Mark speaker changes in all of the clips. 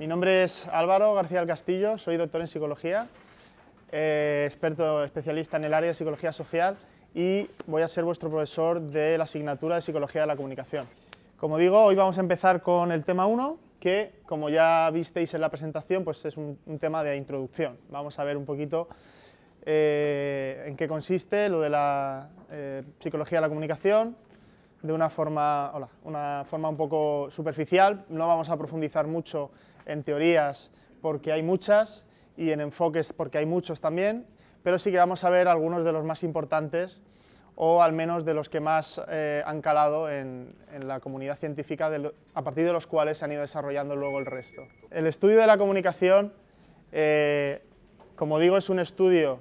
Speaker 1: Mi nombre es Álvaro García del Castillo, soy doctor en psicología, eh, experto especialista en el área de psicología social y voy a ser vuestro profesor de la asignatura de psicología de la comunicación. Como digo, hoy vamos a empezar con el tema 1, que como ya visteis en la presentación, pues es un, tema de introducción. Vamos a ver un poquito eh, en qué consiste lo de la eh, psicología de la comunicación, de una forma, una forma un poco superficial. No vamos a profundizar mucho en teorías porque hay muchas y en enfoques porque hay muchos también, pero sí que vamos a ver algunos de los más importantes o al menos de los que más eh, han calado en, la comunidad científica, a partir de los cuales se han ido desarrollando luego el resto. El estudio de la comunicación, eh, como digo, es un estudio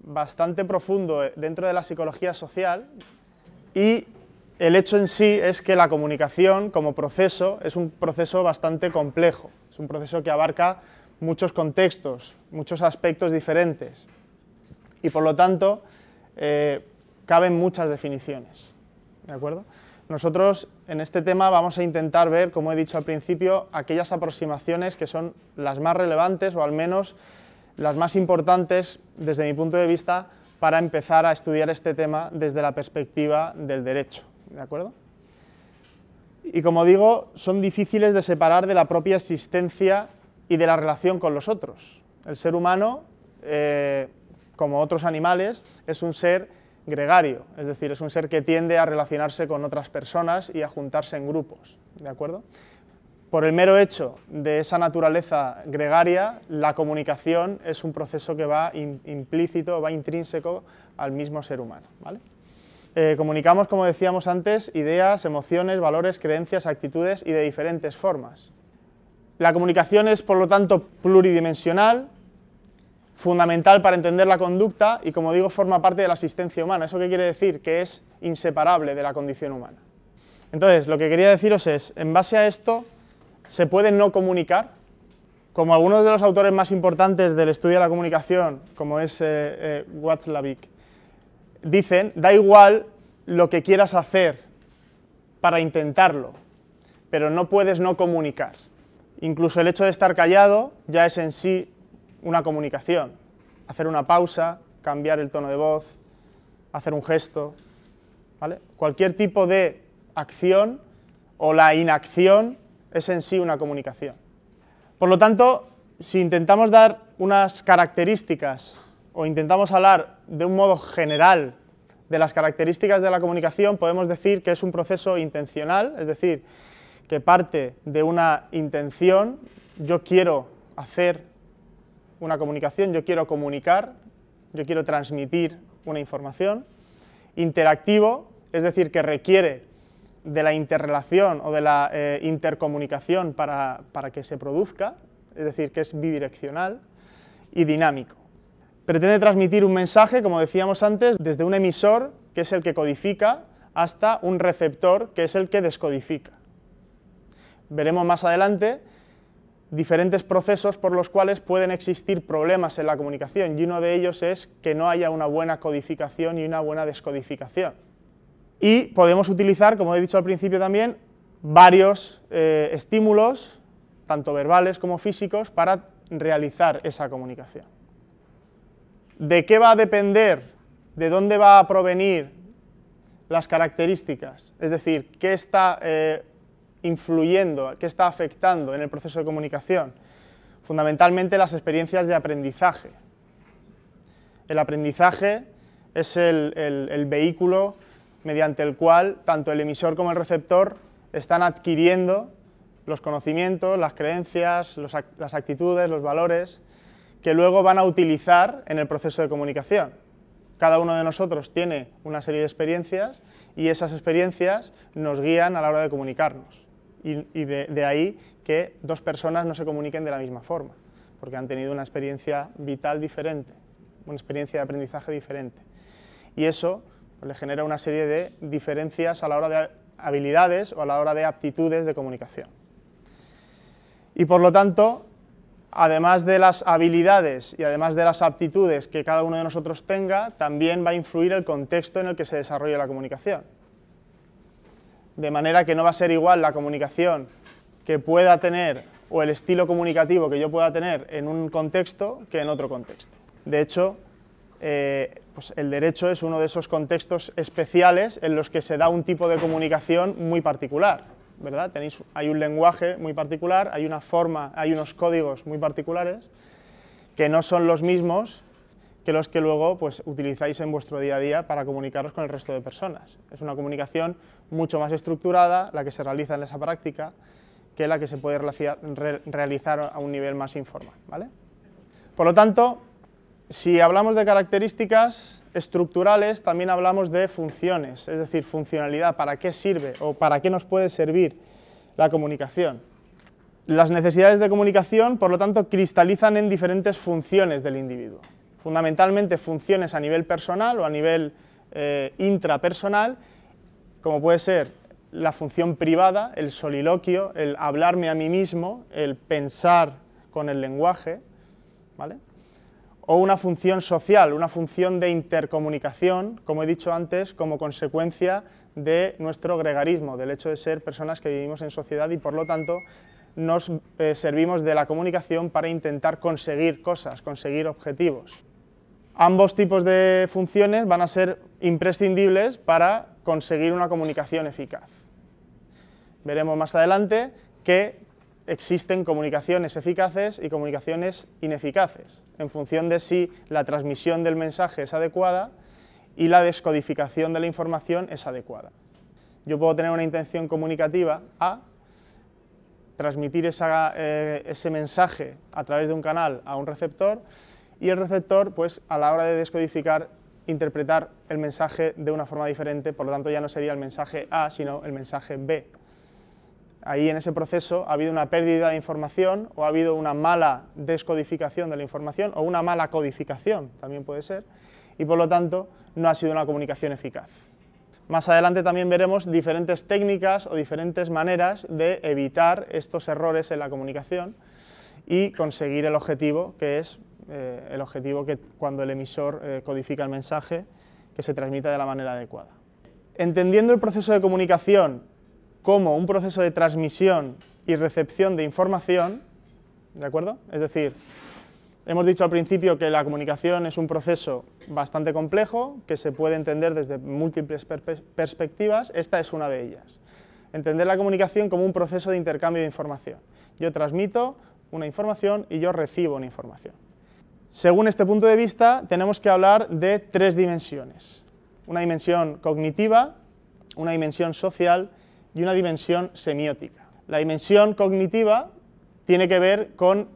Speaker 1: bastante profundo dentro de la psicología social y el hecho en sí es que la comunicación como proceso es un proceso bastante complejo. Es un proceso que abarca muchos contextos, muchos aspectos diferentes y por lo tanto eh, caben muchas definiciones. ¿De acuerdo? Nosotros en este tema vamos a intentar ver, como he dicho al principio, aquellas aproximaciones que son las más relevantes o al menos las más importantes desde mi punto de vista para empezar a estudiar este tema desde la perspectiva del derecho. ¿De acuerdo? y como digo, son difíciles de separar de la propia existencia y de la relación con los otros. El ser humano, eh, como otros animales, es un ser gregario, es decir, es un ser que tiende a relacionarse con otras personas y a juntarse en grupos, ¿de acuerdo? Por el mero hecho de esa naturaleza gregaria, la comunicación es un proceso que va implícito, va intrínseco al mismo ser humano, ¿vale? Eh, comunicamos, como decíamos antes, ideas, emociones, valores, creencias, actitudes y de diferentes formas. La comunicación es, por lo tanto, pluridimensional, fundamental para entender la conducta y, como digo, forma parte de la existencia humana. ¿Eso qué quiere decir? Que es inseparable de la condición humana. Entonces, lo que quería deciros es, en base a esto, ¿se puede no comunicar? Como algunos de los autores más importantes del estudio de la comunicación, como es eh, eh, Watzlawick, dicen, da igual lo que quieras hacer para intentarlo, pero no puedes no comunicar. Incluso el hecho de estar callado ya es en sí una comunicación. Hacer una pausa, cambiar el tono de voz, hacer un gesto. Cualquier tipo de acción o la inacción es en sí una comunicación. Por lo tanto, si intentamos dar unas características o intentamos hablar de un modo general de las características de la comunicación, podemos decir que es un proceso intencional, es decir, que parte de una intención, yo quiero hacer una comunicación, yo quiero comunicar, yo quiero transmitir una información, interactivo, es decir, que requiere de la interrelación o de la eh, intercomunicación para, para que se produzca, es decir, que es bidireccional, y dinámico pretende transmitir un mensaje, como decíamos antes, desde un emisor, que es el que codifica, hasta un receptor, que es el que descodifica. Veremos más adelante diferentes procesos por los cuales pueden existir problemas en la comunicación y uno de ellos es que no haya una buena codificación y una buena descodificación. Y podemos utilizar, como he dicho al principio también, varios eh, estímulos, tanto verbales como físicos, para realizar esa comunicación. ¿De qué va a depender? ¿De dónde va a provenir las características? Es decir, ¿qué está eh, influyendo, qué está afectando en el proceso de comunicación? Fundamentalmente las experiencias de aprendizaje. El aprendizaje es el, vehículo mediante el cual tanto el emisor como el receptor están adquiriendo los conocimientos, las creencias, las actitudes, los valores que luego van a utilizar en el proceso de comunicación. Cada uno de nosotros tiene una serie de experiencias y esas experiencias nos guían a la hora de comunicarnos. Y, de, ahí que dos personas no se comuniquen de la misma forma, porque han tenido una experiencia vital diferente, una experiencia de aprendizaje diferente. Y eso pues, le genera una serie de diferencias a la hora de habilidades o a la hora de aptitudes de comunicación. Y por lo tanto, además de las habilidades y además de las aptitudes que cada uno de nosotros tenga, también va a influir el contexto en el que se desarrolle la comunicación. De manera que no va a ser igual la comunicación que pueda tener o el estilo comunicativo que yo pueda tener en un contexto que en otro contexto. De hecho, eh, pues el derecho es uno de esos contextos especiales en los que se da un tipo de comunicación muy particular. ¿verdad? Tenéis, hay un lenguaje muy particular, hay una forma, hay unos códigos muy particulares que no son los mismos que los que luego pues, utilizáis en vuestro día a día para comunicaros con el resto de personas. Es una comunicación mucho más estructurada, la que se realiza en esa práctica, que la que se puede realizar a un nivel más informal. ¿vale? Por lo tanto, si hablamos de características estructurales, también hablamos de funciones, es decir, funcionalidad, para qué sirve o para qué nos puede servir la comunicación. Las necesidades de comunicación, por lo tanto, cristalizan en diferentes funciones del individuo. Fundamentalmente funciones a nivel personal o a nivel eh, intrapersonal, como puede ser la función privada, el soliloquio, el hablarme a mí mismo, el pensar con el lenguaje, ¿vale? o una función social, una función de intercomunicación, como he dicho antes, como consecuencia de nuestro gregarismo, del hecho de ser personas que vivimos en sociedad y por lo tanto nos eh, servimos de la comunicación para intentar conseguir cosas, conseguir objetivos. Ambos tipos de funciones van a ser imprescindibles para conseguir una comunicación eficaz. Veremos más adelante que existen comunicaciones eficaces y comunicaciones ineficaces, en función de si la transmisión del mensaje es adecuada y la descodificación de la información es adecuada. Yo puedo tener una intención comunicativa A, transmitir eh, ese mensaje a través de un canal a un receptor y el receptor, pues a la hora de descodificar, interpretar el mensaje de una forma diferente, por lo tanto ya no sería el mensaje A, sino el mensaje B ahí en ese proceso ha habido una pérdida de información o ha habido una mala descodificación de la información o una mala codificación, también puede ser, y por lo tanto no ha sido una comunicación eficaz. Más adelante también veremos diferentes técnicas o diferentes maneras de evitar estos errores en la comunicación y conseguir el objetivo, que es eh, el objetivo que cuando el emisor eh, codifica el mensaje, que se transmita de la manera adecuada. Entendiendo el proceso de comunicación como un proceso de transmisión y recepción de información, ¿de acuerdo? Es decir, hemos dicho al principio que la comunicación es un proceso bastante complejo, que se puede entender desde múltiples perspectivas, esta es una de ellas. Entender la comunicación como un proceso de intercambio de información. Yo transmito una información y yo recibo una información. Según este punto de vista, tenemos que hablar de tres dimensiones. Una dimensión cognitiva, una dimensión social y una dimensión semiótica. La dimensión cognitiva tiene que ver con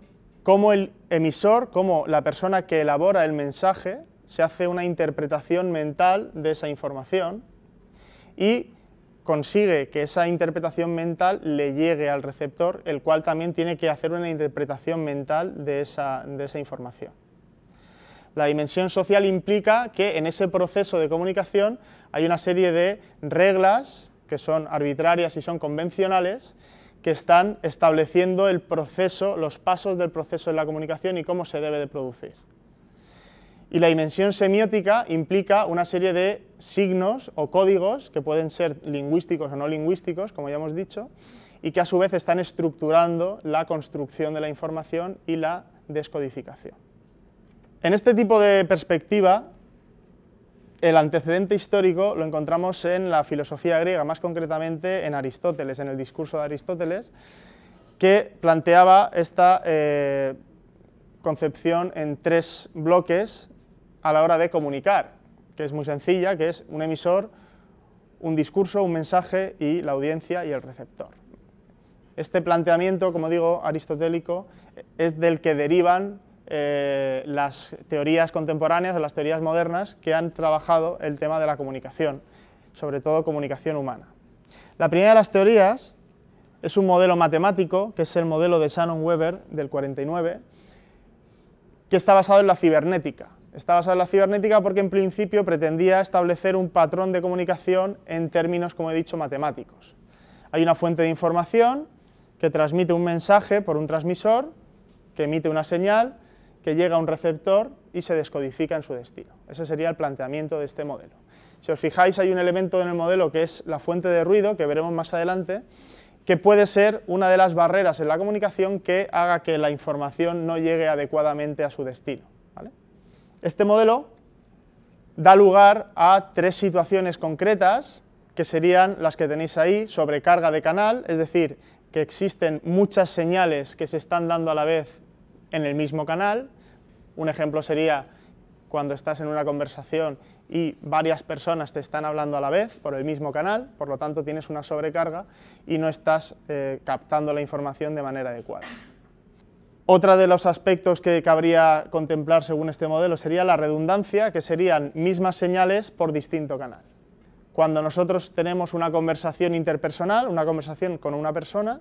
Speaker 1: cómo el emisor, cómo la persona que elabora el mensaje, se hace una interpretación mental de esa información y consigue que esa interpretación mental le llegue al receptor, el cual también tiene que hacer una interpretación mental de esa, de esa información. La dimensión social implica que en ese proceso de comunicación hay una serie de reglas que son arbitrarias y son convencionales, que están estableciendo el proceso, los pasos del proceso de la comunicación y cómo se debe de producir. Y la dimensión semiótica implica una serie de signos o códigos que pueden ser lingüísticos o no lingüísticos, como ya hemos dicho, y que a su vez están estructurando la construcción de la información y la descodificación. En este tipo de perspectiva, el antecedente histórico lo encontramos en la filosofía griega, más concretamente en Aristóteles, en el discurso de Aristóteles, que planteaba esta eh, concepción en tres bloques a la hora de comunicar, que es muy sencilla, que es un emisor, un discurso, un mensaje y la audiencia y el receptor. Este planteamiento, como digo, aristotélico, es del que derivan eh, las teorías contemporáneas o las teorías modernas que han trabajado el tema de la comunicación, sobre todo comunicación humana. La primera de las teorías es un modelo matemático, que es el modelo de Shannon-Weber del 49, que está basado en la cibernética. Está basado en la cibernética porque en principio pretendía establecer un patrón de comunicación en términos, como he dicho, matemáticos. Hay una fuente de información que transmite un mensaje por un transmisor, que emite una señal, que llega a un receptor y se descodifica en su destino. Ese sería el planteamiento de este modelo. Si os fijáis, hay un elemento en el modelo que es la fuente de ruido, que veremos más adelante, que puede ser una de las barreras en la comunicación que haga que la información no llegue adecuadamente a su destino. Este modelo da lugar a tres situaciones concretas, que serían las que tenéis ahí, sobrecarga de canal, es decir, que existen muchas señales que se están dando a la vez en el mismo canal. Un ejemplo sería cuando estás en una conversación y varias personas te están hablando a la vez por el mismo canal, por lo tanto tienes una sobrecarga y no estás eh, captando la información de manera adecuada. Otro de los aspectos que cabría contemplar según este modelo sería la redundancia, que serían mismas señales por distinto canal. Cuando nosotros tenemos una conversación interpersonal, una conversación con una persona,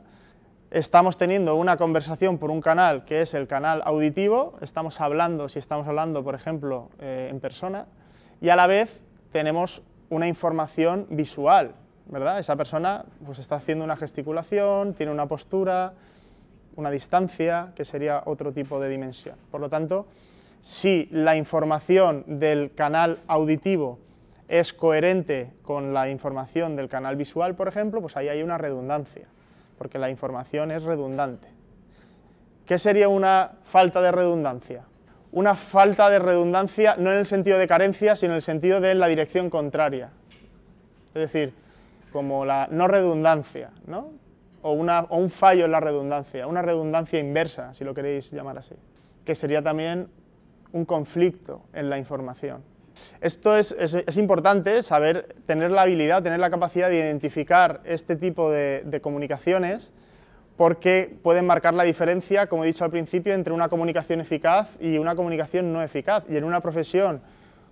Speaker 1: estamos teniendo una conversación por un canal que es el canal auditivo, estamos hablando, si estamos hablando, por ejemplo, eh, en persona, y a la vez tenemos una información visual, ¿verdad? Esa persona pues, está haciendo una gesticulación, tiene una postura, una distancia, que sería otro tipo de dimensión. Por lo tanto, si la información del canal auditivo es coherente con la información del canal visual, por ejemplo, pues ahí hay una redundancia, porque la información es redundante. ¿Qué sería una falta de redundancia? Una falta de redundancia no en el sentido de carencia, sino en el sentido de la dirección contraria. Es decir, como la no redundancia, ¿no? o, un fallo en la redundancia, una redundancia inversa, si lo queréis llamar así, que sería también un conflicto en la información. Esto es, importante, saber, tener la habilidad, tener la capacidad de identificar este tipo de, de comunicaciones, porque pueden marcar la diferencia, como he dicho al principio, entre una comunicación eficaz y una comunicación no eficaz. Y en una profesión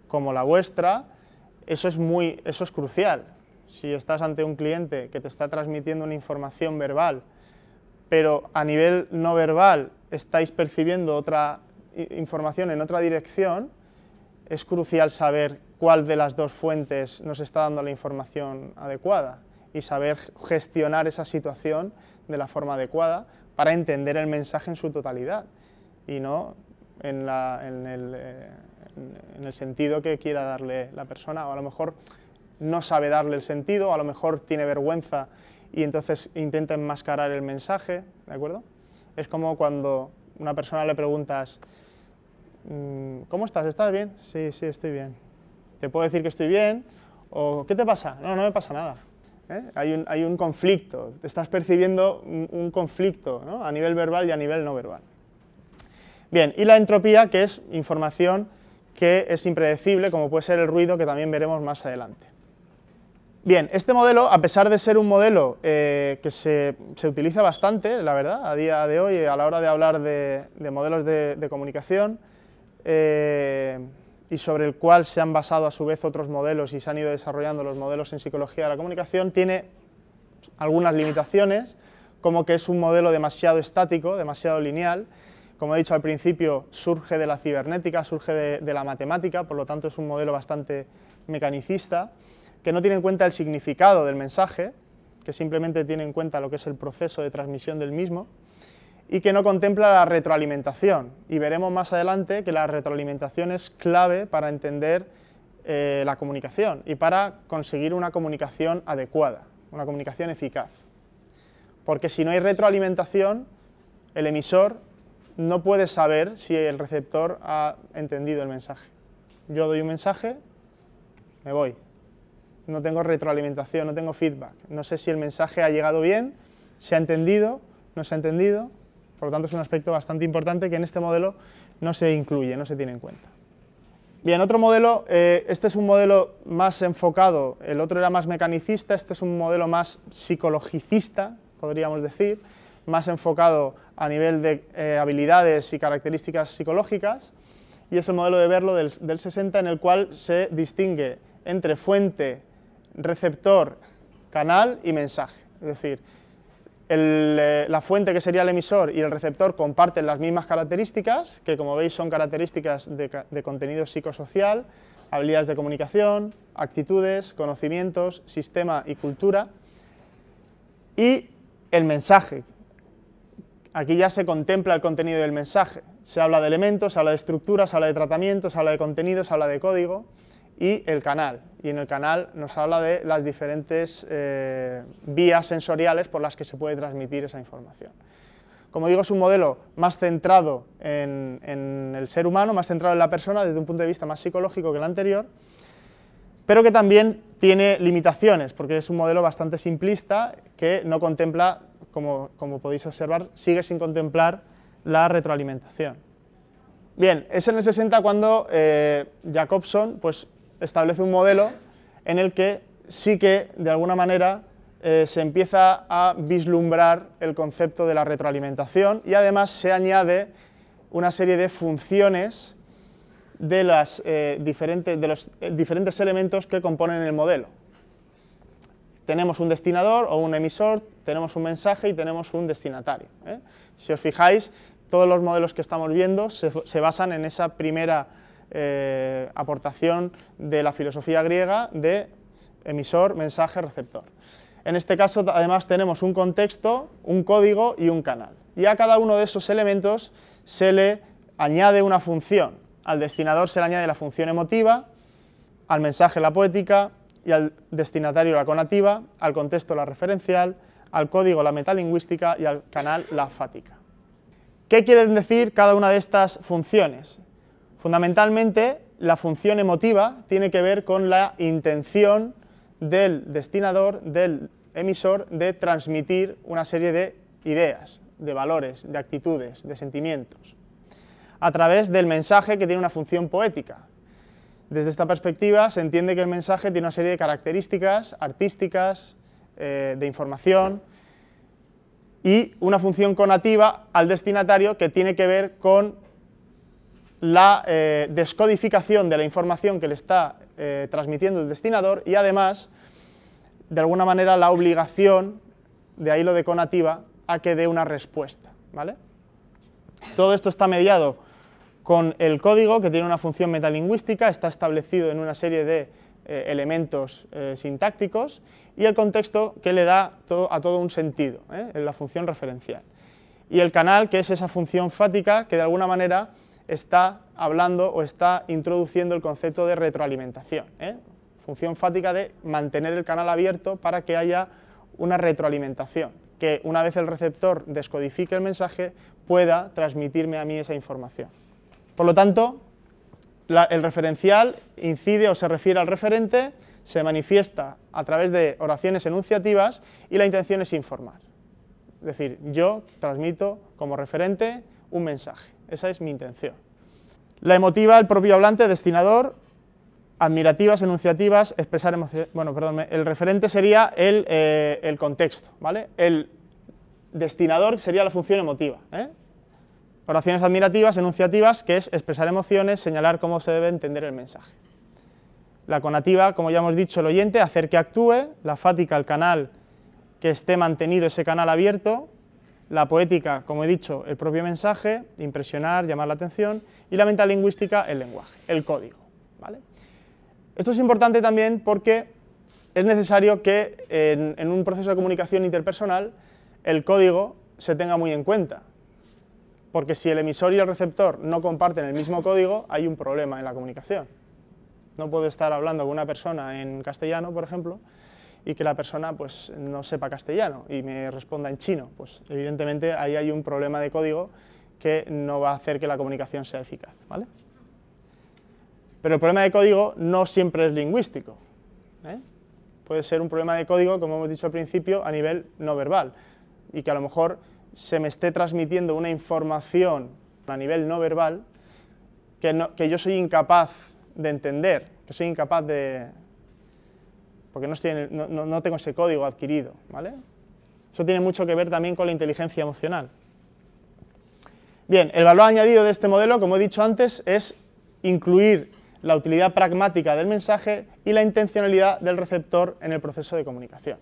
Speaker 1: como la vuestra, eso es, muy, eso es crucial si estás ante un cliente que te está transmitiendo una información verbal, pero a nivel no verbal estáis percibiendo otra información en otra dirección, es crucial saber cuál de las dos fuentes nos está dando la información adecuada y saber gestionar esa situación de la forma adecuada para entender el mensaje en su totalidad y no en, el, eh, en el sentido que quiera darle la persona o a lo mejor no sabe darle el sentido, a lo mejor tiene vergüenza y entonces intenta enmascarar el mensaje, ¿de acuerdo? Es como cuando una persona le preguntas, ¿cómo estás? ¿Estás bien? Sí, sí, estoy bien. Te puedo decir que estoy bien, o ¿qué te pasa? No, no me pasa nada. ¿eh? Hay, un, conflicto, te estás percibiendo un, conflicto a nivel verbal y a nivel no verbal. Bien, y la entropía, que es información que es impredecible, como puede ser el ruido, que también veremos más adelante. Bien, este modelo, a pesar de ser un modelo eh, que se, utiliza bastante, la verdad, a día de hoy, a la hora de hablar de, modelos de, comunicación, eh, y sobre el cual se han basado a su vez otros modelos y se han ido desarrollando los modelos en psicología de la comunicación, tiene algunas limitaciones, como que es un modelo demasiado estático, demasiado lineal, como he dicho al principio, surge de la cibernética, surge de la matemática, por lo tanto es un modelo bastante mecanicista, que no tiene en cuenta el significado del mensaje, que simplemente tiene en cuenta lo que es el proceso de transmisión del mismo, y que no contempla la retroalimentación. Y veremos más adelante que la retroalimentación es clave para entender eh, la comunicación y para conseguir una comunicación adecuada, una comunicación eficaz. Porque si no hay retroalimentación, el emisor no puede saber si el receptor ha entendido el mensaje. Yo doy un mensaje, me voy, no tengo retroalimentación, no tengo feedback. No sé si el mensaje ha llegado bien, se ha entendido, no se ha entendido. Por lo tanto, es un aspecto bastante importante que en este modelo no se incluye, no se tiene en cuenta. Bien, otro modelo, eh, este es un modelo más enfocado, el otro era más mecanicista, este es un modelo más psicologicista, podríamos decir, más enfocado a nivel de eh, habilidades y características psicológicas, y es el modelo de verlo del, del 60 en el cual se distingue entre fuente, receptor, canal y mensaje. Es decir, eh, la fuente que sería el emisor y el receptor comparten las mismas características, que como veis son características de, contenido psicosocial, habilidades de comunicación, actitudes, conocimientos, sistema y cultura. Y el mensaje, aquí ya se contempla el contenido del mensaje. Se habla de elementos, se habla de estructuras, se habla de tratamientos, se habla de contenidos, se habla de código y el canal. Y en el canal nos habla de las diferentes eh, vías sensoriales por las que se puede transmitir esa información. Como digo, es un modelo más centrado en, el ser humano, más centrado en la persona desde un punto de vista más psicológico que el anterior, pero que también tiene limitaciones, porque es un modelo bastante simplista que no contempla, como, como podéis observar, sigue sin contemplar la retroalimentación. Bien, es en el 60 cuando eh, Jacobson pues, establece un modelo en el que sí que, de alguna manera, eh, se empieza a vislumbrar el concepto de la retroalimentación y además se añade una serie de funciones de, las, eh, de los eh, diferentes elementos que componen el modelo. Tenemos un destinador o un emisor, tenemos un mensaje y tenemos un destinatario. Si os fijáis, todos los modelos que estamos viendo se basan en esa primera aportación de la filosofía griega de emisor, mensaje, receptor. En este caso, además, tenemos un contexto, un código y un canal. Y a cada uno de esos elementos se le añade una función. Al destinador se le añade la función emotiva, al mensaje la poética y al destinatario la conativa, al contexto la referencial, al código la metalingüística y al canal la fática. ¿Qué quieren decir cada una de estas funciones? Fundamentalmente, la función emotiva tiene que ver con la intención del destinador, del emisor, de transmitir una serie de ideas, de valores, de actitudes, de sentimientos, a través del mensaje que tiene una función poética. Desde esta perspectiva se entiende que el mensaje tiene una serie de características artísticas, eh, de información, y una función conativa al destinatario que tiene que ver con la eh, descodificación de la información que le está eh, transmitiendo el destinador y además, de alguna manera, la obligación, de ahí lo de conativa, a que dé una respuesta. ¿vale? Todo esto está mediado con el código, que tiene una función metalingüística, está establecido en una serie de eh, elementos sintácticos, y el contexto que le da a todo un sentido, en la función referencial. Y el canal, que es esa función fática, que de alguna manera está hablando o está introduciendo el concepto de retroalimentación. ¿eh? Función fática de mantener el canal abierto para que haya una retroalimentación, que una vez el receptor descodifique el mensaje pueda transmitirme a mí esa información. Por lo tanto, el referencial incide o se refiere al referente, se manifiesta a través de oraciones enunciativas y la intención es informar. Es decir, yo transmito como referente un mensaje. Esa es mi intención. La emotiva, el propio hablante, destinador, admirativas, enunciativas, expresar emociones. Bueno, perdón, el referente sería el, eh, el, contexto, ¿vale? El destinador sería la función emotiva. ¿eh? Oraciones admirativas, enunciativas, que es expresar emociones, señalar cómo se debe entender el mensaje. La conativa, como ya hemos dicho, el oyente, hacer que actúe. La fática, el canal, que esté mantenido ese canal abierto la poética, como he dicho, el propio mensaje, impresionar, llamar la atención, y la metalingüística, el lenguaje, el código. ¿vale? Esto es importante también porque es necesario que en, un proceso de comunicación interpersonal el código se tenga muy en cuenta, porque si el emisor y el receptor no comparten el mismo código, hay un problema en la comunicación. No puedo estar hablando con una persona en castellano, por ejemplo, y que la persona pues, no sepa castellano y me responda en chino. Pues evidentemente ahí hay un problema de código que no va a hacer que la comunicación sea eficaz. ¿vale? Pero el problema de código no siempre es lingüístico. ¿eh? Puede ser un problema de código, como hemos dicho al principio, a nivel no verbal y que a lo mejor se me esté transmitiendo una información a nivel no verbal que, que yo soy incapaz de entender, que soy incapaz de, porque no, tengo ese código adquirido. ¿vale? Eso tiene mucho que ver también con la inteligencia emocional. Bien, el valor añadido de este modelo, como he dicho antes, es incluir la utilidad pragmática del mensaje y la intencionalidad del receptor en el proceso de comunicación.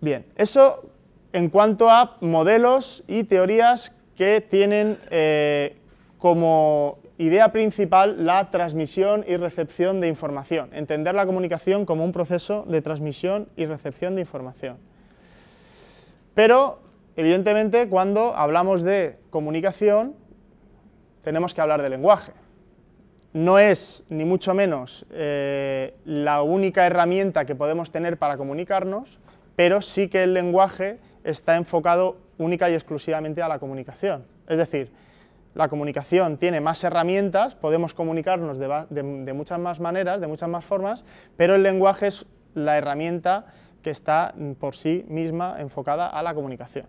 Speaker 1: Bien, eso en cuanto a modelos y teorías que tienen eh, como idea principal la transmisión y recepción de información, entender la comunicación como un proceso de transmisión y recepción de información. Pero Evidentemente, cuando hablamos de comunicación, tenemos que hablar de lenguaje. No es, ni mucho menos, eh, la única herramienta que podemos tener para comunicarnos, pero sí que el lenguaje está enfocado única y exclusivamente a la comunicación. Es decir, la comunicación tiene más herramientas, podemos comunicarnos de, muchas más maneras, de muchas más formas, pero el lenguaje es la herramienta que está por sí misma enfocada a la comunicación.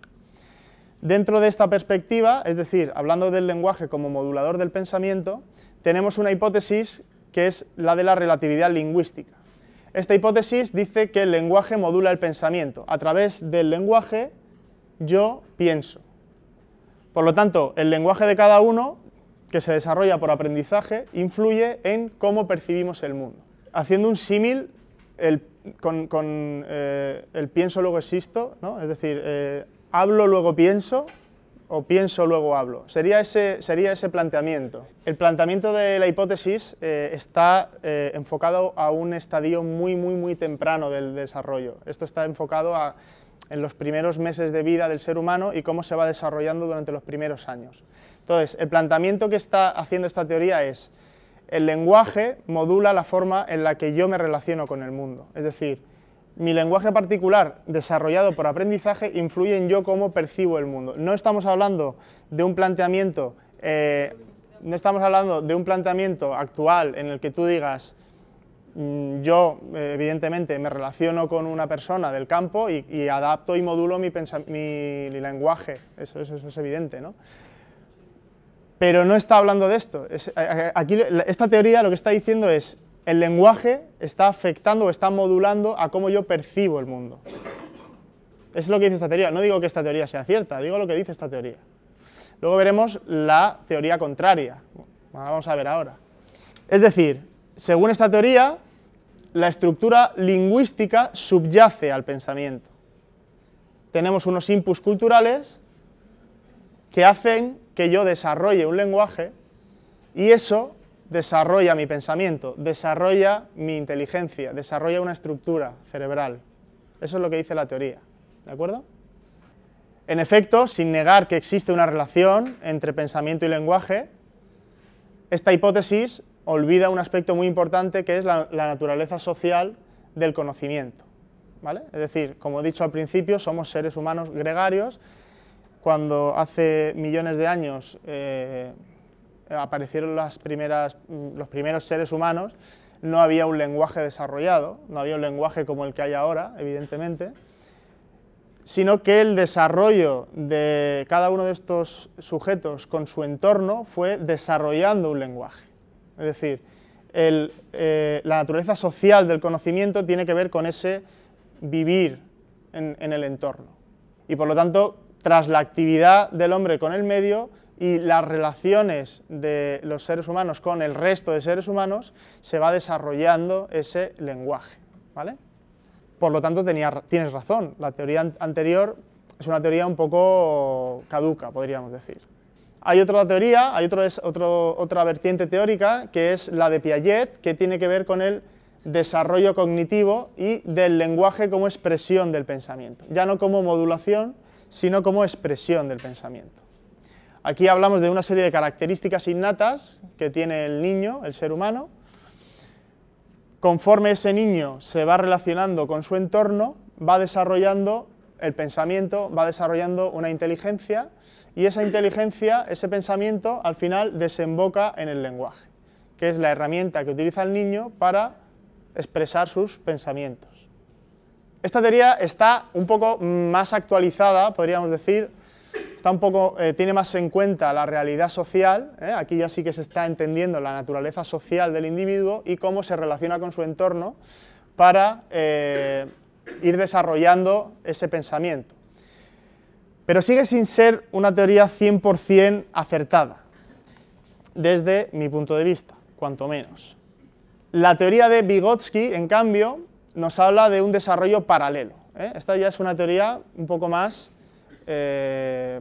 Speaker 1: Dentro de esta perspectiva, es decir, hablando del lenguaje como modulador del pensamiento, tenemos una hipótesis que es la de la relatividad lingüística. Esta hipótesis dice que el lenguaje modula el pensamiento. A través del lenguaje yo pienso. Por lo tanto, el lenguaje de cada uno, que se desarrolla por aprendizaje, influye en cómo percibimos el mundo. Haciendo un símil con, eh, el pienso luego existo, es decir, eh, hablo luego pienso o pienso luego hablo. Sería ese, sería ese planteamiento. El planteamiento de la hipótesis eh, está enfocado a un estadio muy, muy, muy temprano del desarrollo. Esto está enfocado a, en los primeros meses de vida del ser humano y cómo se va desarrollando durante los primeros años. Entonces, el planteamiento que está haciendo esta teoría es, el lenguaje modula la forma en la que yo me relaciono con el mundo. Es decir, mi lenguaje particular desarrollado por aprendizaje influye en yo cómo percibo el mundo. No estamos hablando de un planteamiento, eh, no estamos hablando de un planteamiento actual en el que tú digas, yo eh, evidentemente me relaciono con una persona del campo y, adapto y modulo mi, mi lenguaje, eso, es evidente, ¿no? Pero no está hablando de esto. aquí, esta teoría lo que está diciendo es, el lenguaje está afectando o está modulando a cómo yo percibo el mundo. Es lo que dice esta teoría. No digo que esta teoría sea cierta, digo lo que dice esta teoría. Luego veremos la teoría contraria. Vamos a ver ahora. Es decir, según esta teoría, la estructura lingüística subyace al pensamiento. Tenemos unos inputs culturales que hacen que yo desarrolle un lenguaje y eso desarrolla mi pensamiento, desarrolla mi inteligencia, desarrolla una estructura cerebral. Eso es lo que dice la teoría, ¿de acuerdo? En efecto, sin negar que existe una relación entre pensamiento y lenguaje, esta hipótesis olvida un aspecto muy importante que es la, naturaleza social del conocimiento. ¿vale? Es decir, como he dicho al principio, somos seres humanos gregarios. Cuando hace millones de años eh, aparecieron los primeros seres humanos, no había un lenguaje desarrollado, no había un lenguaje como el que hay ahora, evidentemente, sino que el desarrollo de cada uno de estos sujetos con su entorno fue desarrollando un lenguaje. Es decir, eh, la naturaleza social del conocimiento tiene que ver con ese vivir en, el entorno. Y por lo tanto, tras la actividad del hombre con el medio, y las relaciones de los seres humanos con el resto de seres humanos, se va desarrollando ese lenguaje. ¿vale? Por lo tanto, tienes razón, la teoría anterior es una teoría un poco caduca, podríamos decir. Hay otra teoría, hay otra vertiente teórica, que es la de Piaget, que tiene que ver con el desarrollo cognitivo y del lenguaje como expresión del pensamiento. Ya no como modulación, sino como expresión del pensamiento. Aquí hablamos de una serie de características innatas que tiene el niño, el ser humano. Conforme ese niño se va relacionando con su entorno, va desarrollando el pensamiento, va desarrollando una inteligencia y esa inteligencia, ese pensamiento, al final desemboca en el lenguaje, que es la herramienta que utiliza el niño para expresar sus pensamientos. Esta teoría está un poco más actualizada, podríamos decir, está un poco, eh, tiene más en cuenta la realidad social, ¿eh? aquí ya sí que se está entendiendo la naturaleza social del individuo y cómo se relaciona con su entorno para eh, ir desarrollando ese pensamiento. Pero sigue sin ser una teoría 100% acertada, desde mi punto de vista, cuanto menos. La teoría de Vygotsky, en cambio, nos habla de un desarrollo paralelo. Esta ya es una teoría un poco más eh,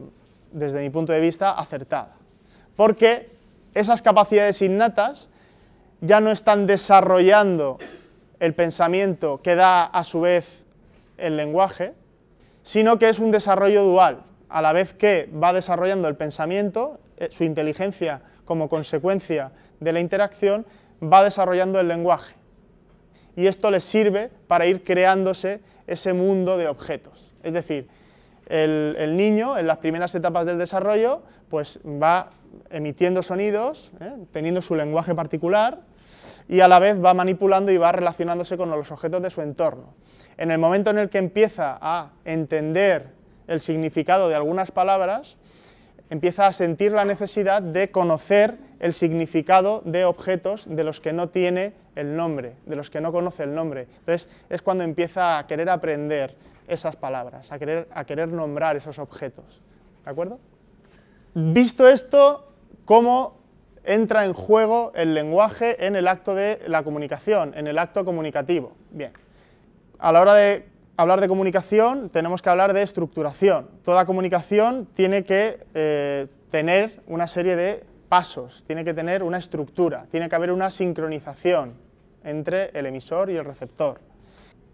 Speaker 1: desde mi punto de vista, acertada. Porque esas capacidades innatas ya no están desarrollando el pensamiento que da a su vez el lenguaje, sino que es un desarrollo dual. a la vez que va desarrollando el pensamiento, eh, su inteligencia como consecuencia de la interacción, va desarrollando el lenguaje. Y esto le sirve para ir creándose ese mundo de objetos. Es decir, el, niño en las primeras etapas del desarrollo pues va emitiendo sonidos, ¿eh? teniendo su lenguaje particular, y a la vez va manipulando y va relacionándose con los objetos de su entorno. En el momento en el que empieza a entender el significado de algunas palabras, empieza a sentir la necesidad de conocer el significado de objetos de los que no tiene el nombre, de los que no conoce el nombre. Entonces es cuando empieza a querer aprender esas palabras, a querer, a querer nombrar esos objetos. ¿De acuerdo? Visto esto, ¿cómo entra en juego el lenguaje en el acto de la comunicación, en el acto comunicativo. Bien, a la hora de hablar de comunicación tenemos que hablar de estructuración. Toda comunicación tiene que eh, tener una serie de pasos, tiene que tener una estructura, tiene que haber una sincronización entre el emisor y el receptor.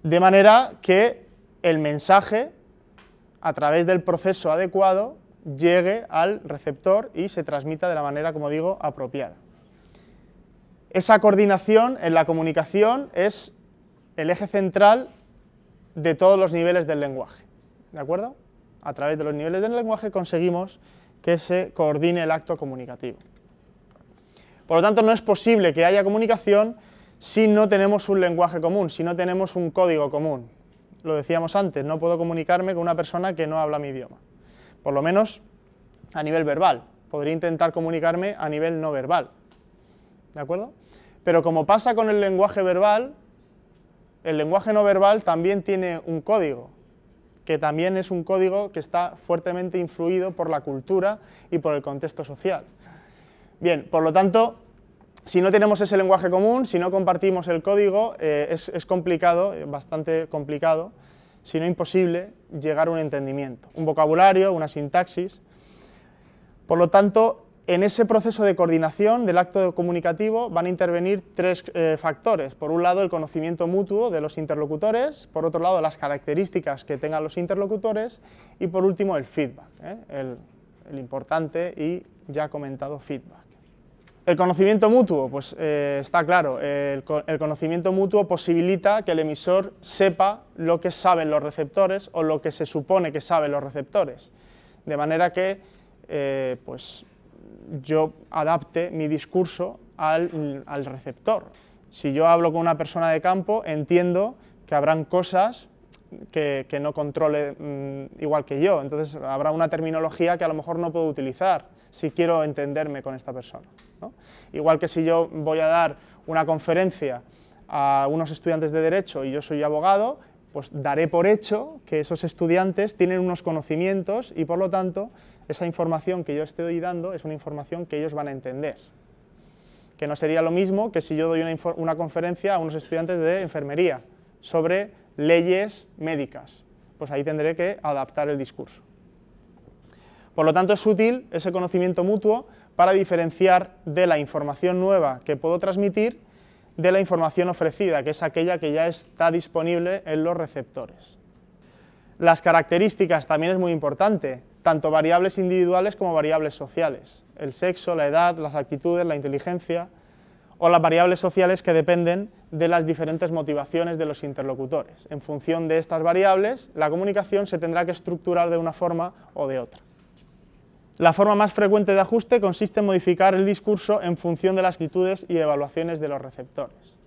Speaker 1: De manera que el mensaje, a través del proceso adecuado, llegue al receptor y se transmita de la manera, como digo, apropiada. Esa coordinación en la comunicación es el eje central de todos los niveles del lenguaje. ¿De acuerdo? A través de los niveles del lenguaje conseguimos que se coordine el acto comunicativo. Por lo tanto, no es posible que haya comunicación si no tenemos un lenguaje común, si no tenemos un código común. Lo decíamos antes, no puedo comunicarme con una persona que no habla mi idioma por lo menos a nivel verbal. Podría intentar comunicarme a nivel no verbal. ¿De acuerdo? Pero como pasa con el lenguaje verbal, el lenguaje no verbal también tiene un código, que también es un código que está fuertemente influido por la cultura y por el contexto social. Bien, por lo tanto, si no tenemos ese lenguaje común, si no compartimos el código, eh, es, es, complicado, bastante complicado, sino imposible, llegar a un entendimiento, un vocabulario, una sintaxis. Por lo tanto, en ese proceso de coordinación del acto comunicativo van a intervenir tres eh, factores. Por un lado, el conocimiento mutuo de los interlocutores, por otro lado, las características que tengan los interlocutores y por último, el feedback, ¿eh? el importante y ya comentado feedback. El conocimiento mutuo, pues eh, está claro, el, conocimiento mutuo posibilita que el emisor sepa lo que saben los receptores o lo que se supone que saben los receptores, de manera que eh, pues, yo adapte mi discurso al, receptor. Si yo hablo con una persona de campo, entiendo que habrán cosas que, no controle mm, igual que yo, entonces habrá una terminología que a lo mejor no puedo utilizar si quiero entenderme con esta persona. Igual que si yo voy a dar una conferencia a unos estudiantes de Derecho y yo soy abogado, pues daré por hecho que esos estudiantes tienen unos conocimientos y por lo tanto esa información que yo estoy dando es una información que ellos van a entender. Que no sería lo mismo que si yo doy una, una conferencia a unos estudiantes de enfermería sobre leyes médicas. Pues ahí tendré que adaptar el discurso. Por lo tanto, es útil ese conocimiento mutuo para diferenciar de la información nueva que puedo transmitir de la información ofrecida, que es aquella que ya está disponible en los receptores. Las características también es muy importante, tanto variables individuales como variables sociales. El sexo, la edad, las actitudes, la inteligencia o las variables sociales que dependen de las diferentes motivaciones de los interlocutores. En función de estas variables, la comunicación se tendrá que estructurar de una forma o de otra. La forma más frecuente de ajuste consiste en modificar el discurso en función de las actitudes y evaluaciones de los receptores.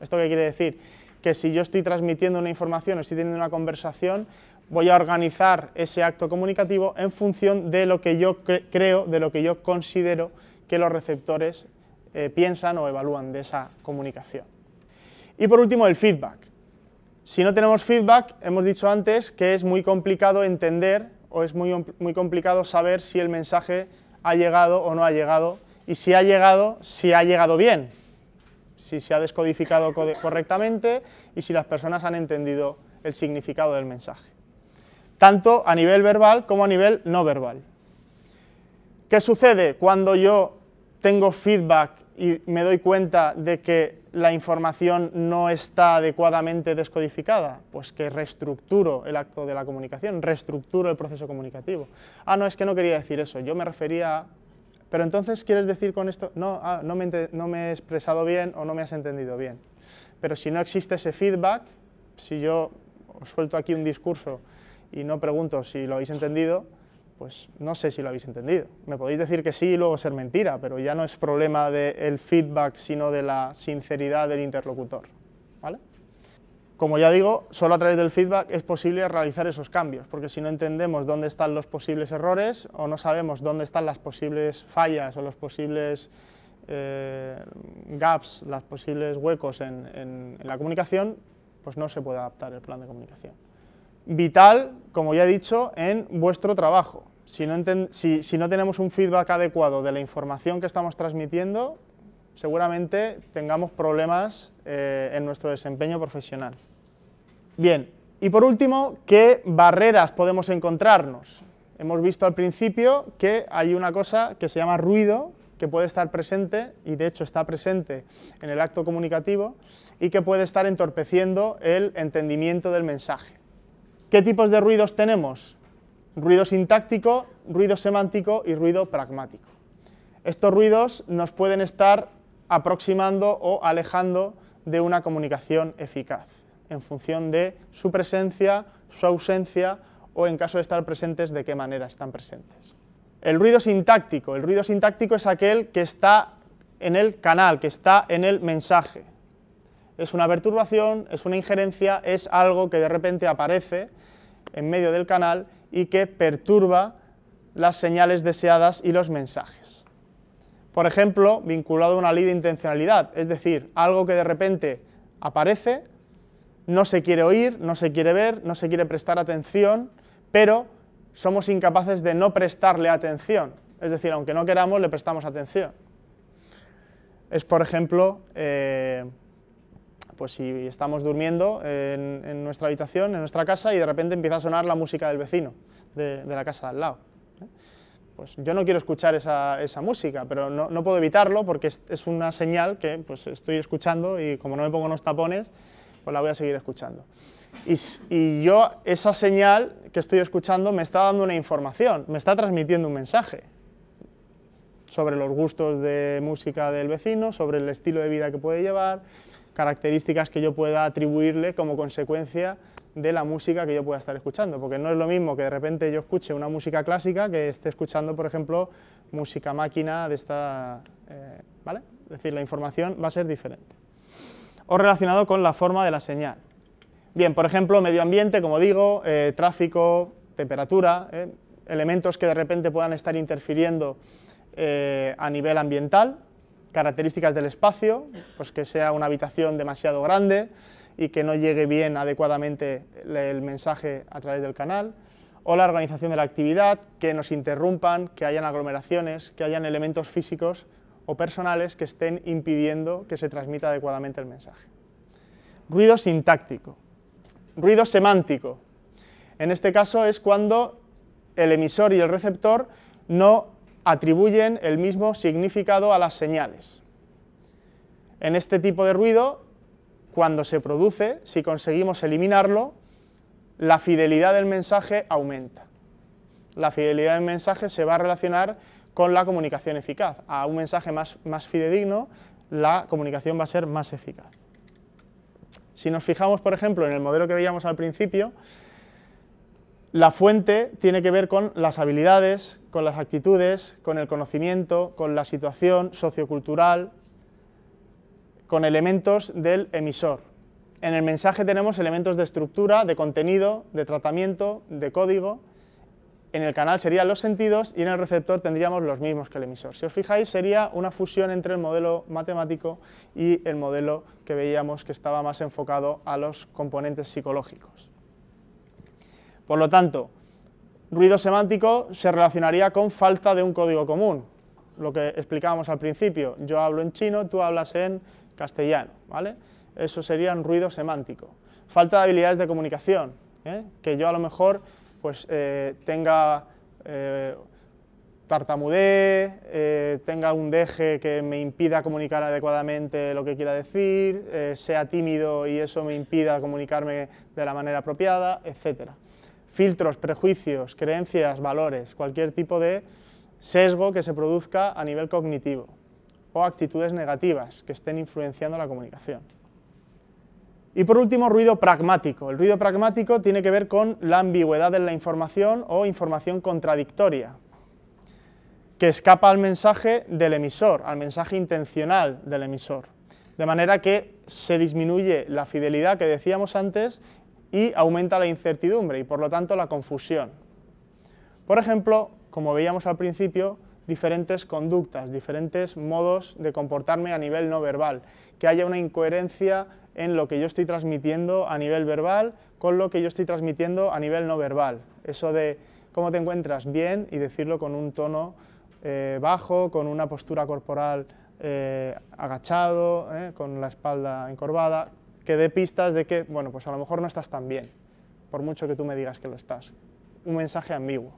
Speaker 1: ¿Esto qué quiere decir? Que si yo estoy transmitiendo una información o estoy teniendo una conversación, voy a organizar ese acto comunicativo en función de lo que yo creo, de lo que yo considero que los receptores eh, piensan o evalúan de esa comunicación. Y por último, el feedback. Si no tenemos feedback, hemos dicho antes que es muy complicado entender o es muy, muy complicado saber si el mensaje ha llegado o no ha llegado y si ha llegado, si ha llegado bien, si se ha descodificado correctamente y si las personas han entendido el significado del mensaje, tanto a nivel verbal como a nivel no verbal. ¿Qué sucede cuando yo tengo feedback y me doy cuenta de que la información no está adecuadamente descodificada? Pues que reestructuro el acto de la comunicación, reestructuro el proceso comunicativo. Ah, no, es que no quería decir eso, yo me refería a... Pero entonces, ¿quieres decir con esto? No, ah, no, me, no me he expresado bien o no me has entendido bien. Pero si no existe ese feedback, si yo os suelto aquí un discurso y no pregunto si lo habéis entendido, pues no sé si lo habéis entendido. Me podéis decir que sí y luego ser mentira, pero ya no es problema del feedback, sino de la sinceridad del interlocutor. ¿vale? Como ya digo, solo a través del feedback es posible realizar esos cambios, porque si no entendemos dónde están los posibles errores o no sabemos dónde están las posibles fallas o los posibles eh, gaps, los posibles huecos en la comunicación, pues no se puede adaptar el plan de comunicación. Vital, como ya he dicho, en vuestro trabajo. Si no, tenemos un feedback adecuado de la información que estamos transmitiendo, seguramente tengamos problemas eh, en nuestro desempeño profesional. Bien, y por último, ¿qué barreras podemos encontrarnos? Hemos visto al principio que hay una cosa que se llama ruido, que puede estar presente, y de hecho está presente en el acto comunicativo, y que puede estar entorpeciendo el entendimiento del mensaje. ¿Qué tipos de ruidos tenemos? Ruido sintáctico, ruido semántico y ruido pragmático. Estos ruidos nos pueden estar aproximando o alejando de una comunicación eficaz, en función de su presencia, su ausencia o en caso de estar presentes, de qué manera están presentes. El ruido sintáctico. El ruido sintáctico es aquel que está en el canal, que está en el mensaje. Es una perturbación, es una injerencia, es algo que de repente aparece en medio del canal y que perturba las señales deseadas y los mensajes. Por ejemplo, vinculado a una ley de intencionalidad, es decir, algo que de repente aparece, no se quiere oír, no se quiere ver, no se quiere prestar atención, pero somos incapaces de no prestarle atención. Es decir, aunque no queramos, le prestamos atención. Es, por ejemplo, eh, pues si estamos durmiendo en, nuestra habitación, en nuestra casa, y de repente empieza a sonar la música del vecino, de, la casa de al lado. ¿eh? Pues yo no quiero escuchar esa, música, pero no, puedo evitarlo porque es, una señal que pues, estoy escuchando y como no me pongo unos tapones, pues la voy a seguir escuchando. Y, y, yo, esa señal que estoy escuchando me está dando una información, me está transmitiendo un mensaje sobre los gustos de música del vecino, sobre el estilo de vida que puede llevar, características que yo pueda atribuirle como consecuencia de la música que yo pueda estar escuchando, porque no es lo mismo que de repente yo escuche una música clásica que esté escuchando, por ejemplo, música máquina de esta... Eh, ¿vale? Es decir, la información va a ser diferente. O relacionado con la forma de la señal. Bien, por ejemplo, medio ambiente, como digo, eh, tráfico, temperatura, eh, elementos que de repente puedan estar interfiriendo a nivel ambiental, características del espacio, pues que sea una habitación demasiado grande y que no llegue bien adecuadamente el mensaje a través del canal, o la organización de la actividad, que nos interrumpan, que hayan aglomeraciones, que hayan elementos físicos o personales que estén impidiendo que se transmita adecuadamente el mensaje. Ruido sintáctico. Ruido semántico. En este caso es cuando el emisor y el receptor no atribuyen el mismo significado a las señales. En este tipo de ruido, cuando se produce, si conseguimos eliminarlo, la fidelidad del mensaje aumenta. La fidelidad del mensaje se va a relacionar con la comunicación eficaz. A un mensaje más, más fidedigno, la comunicación va a ser más eficaz. Si nos fijamos, por ejemplo, en el modelo que veíamos al principio, la fuente tiene que ver con las habilidades, con las actitudes, con el conocimiento, con la situación sociocultural, con elementos del emisor. En el mensaje tenemos elementos de estructura, de contenido, de tratamiento, de código. En el canal serían los sentidos y en el receptor tendríamos los mismos que el emisor. Si os fijáis, sería una fusión entre el modelo matemático y el modelo que veíamos que estaba más enfocado a los componentes psicológicos. Por lo tanto, ruido semántico se relacionaría con falta de un código común, lo que explicábamos al principio. Yo hablo en chino, tú hablas en castellano, ¿vale? Eso sería un ruido semántico. Falta de habilidades de comunicación, ¿eh? que yo a lo mejor pues, eh, tenga eh, eh, tenga un deje que me impida comunicar adecuadamente lo que quiera decir, sea tímido y eso me impida comunicarme de la manera apropiada, etc. Filtros, prejuicios, creencias, valores, cualquier tipo de sesgo que se produzca a nivel cognitivo o actitudes negativas que estén influenciando la comunicación. Y por último, ruido pragmático. El ruido pragmático tiene que ver con la ambigüedad en la información o información contradictoria, que escapa al mensaje del emisor, al mensaje intencional del emisor. De manera que se disminuye la fidelidad que decíamos antes y aumenta la incertidumbre y por lo tanto la confusión. Por ejemplo, como veíamos al principio, diferentes conductas, diferentes modos de comportarme a nivel no verbal, que haya una incoherencia en lo que yo estoy transmitiendo a nivel verbal con lo que yo estoy transmitiendo a nivel no verbal. Eso de cómo te encuentras bien y decirlo con un tono eh, bajo, con una postura corporal eh, agachado, eh, con la espalda encorvada, que dé pistas de que, bueno, pues a lo mejor no estás tan bien, por mucho que tú me digas que lo estás. Un mensaje ambiguo.